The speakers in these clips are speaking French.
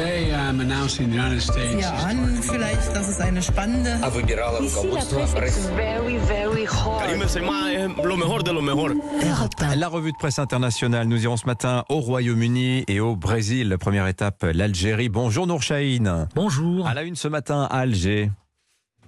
Today I'm announcing the United States. Ja, an vielleicht, das ist eine spannende. La revue de presse internationale, nous irons ce matin au Royaume-Uni et au Brésil. Première étape, l'Algérie. Bonjour Nour Chahine. Bonjour. À la une ce matin à Alger.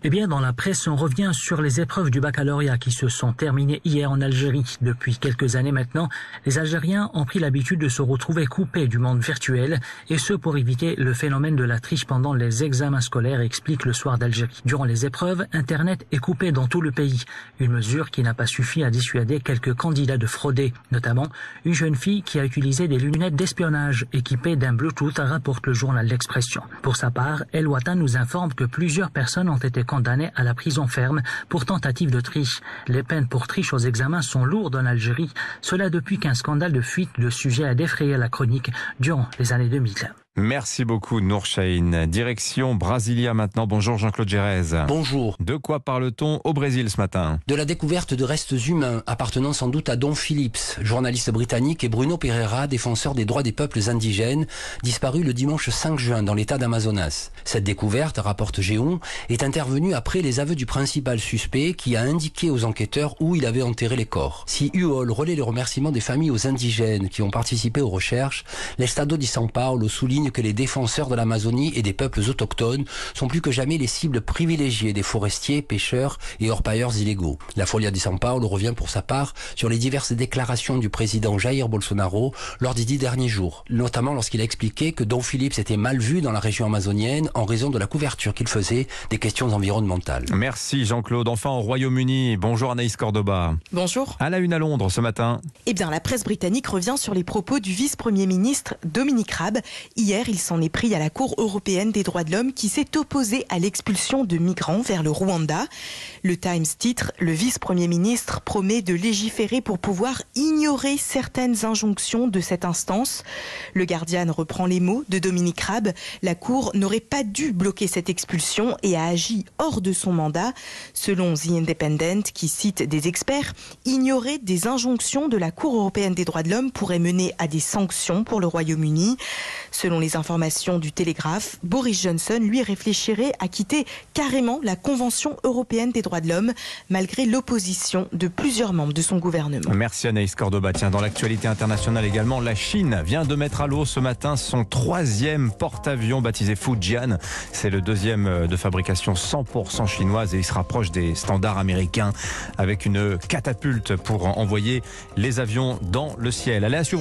Eh bien, dans la presse, on revient sur les épreuves du baccalauréat qui se sont terminées hier en Algérie. Depuis quelques années maintenant, les Algériens ont pris l'habitude de se retrouver coupés du monde virtuel, et ce pour éviter le phénomène de la triche pendant les examens scolaires, explique le soir d'Algérie. Durant les épreuves, Internet est coupé dans tout le pays, une mesure qui n'a pas suffi à dissuader quelques candidats de frauder, notamment une jeune fille qui a utilisé des lunettes d'espionnage équipées d'un Bluetooth, rapporte le journal L'Expression. Pour sa part, El nous informe que plusieurs personnes ont été condamné à la prison ferme pour tentative de triche. Les peines pour triche aux examens sont lourdes en Algérie, cela depuis qu'un scandale de fuite de sujets a défrayé la chronique durant les années 2000. Merci beaucoup Nour Chahine. Direction Brasilia maintenant. Bonjour Jean-Claude Gérez. Bonjour. De quoi parle-t-on au Brésil ce matin? De la découverte de restes humains appartenant sans doute à Don Phillips, journaliste britannique, et Bruno Pereira, défenseur des droits des peuples indigènes, disparu le dimanche 5 juin dans l'état d'Amazonas. Cette découverte, rapporte Géon, est intervenue après les aveux du principal suspect qui a indiqué aux enquêteurs où il avait enterré les corps. Si UOL relaie les remerciements des familles aux indigènes qui ont participé aux recherches, l'Estado di São Paulo souligne que les défenseurs de l'Amazonie et des peuples autochtones sont plus que jamais les cibles privilégiées des forestiers, pêcheurs et orpailleurs illégaux. La Folia di São Paulo revient pour sa part sur les diverses déclarations du président Jair Bolsonaro lors des dix derniers jours, notamment lorsqu'il a expliqué que Don Phillips était mal vu dans la région amazonienne en raison de la couverture qu'il faisait des questions environnementales. Merci Jean-Claude. Enfin au Royaume-Uni. Bonjour Anaïs Cordoba. Bonjour. À la une à Londres ce matin. Eh bien, la presse britannique revient sur les propos du vice-premier ministre Dominique Raab. Hier, il s'en est pris à la Cour européenne des droits de l'homme qui s'est opposée à l'expulsion de migrants vers le Rwanda. Le Times titre Le vice-premier ministre promet de légiférer pour pouvoir ignorer certaines injonctions de cette instance. Le Guardian reprend les mots de Dominique Raab. La Cour n'aurait pas dû bloquer cette expulsion et a agi hors de son mandat. Selon The Independent, qui cite des experts, ignorer des injonctions de la Cour européenne des droits de l'homme pourrait mener à des sanctions pour le Royaume-Uni. Selon les informations du Télégraphe, Boris Johnson, lui, réfléchirait à quitter carrément la Convention européenne des droits de l'homme, malgré l'opposition de plusieurs membres de son gouvernement. Merci Anaïs Cordoba. Tiens, dans l'actualité internationale également, la Chine vient de mettre à l'eau ce matin son troisième porte-avions baptisé Fujian. C'est le deuxième euh, de fabrication 100% chinoise et il se rapproche des standards américains avec une catapulte pour envoyer les avions dans le ciel. Allez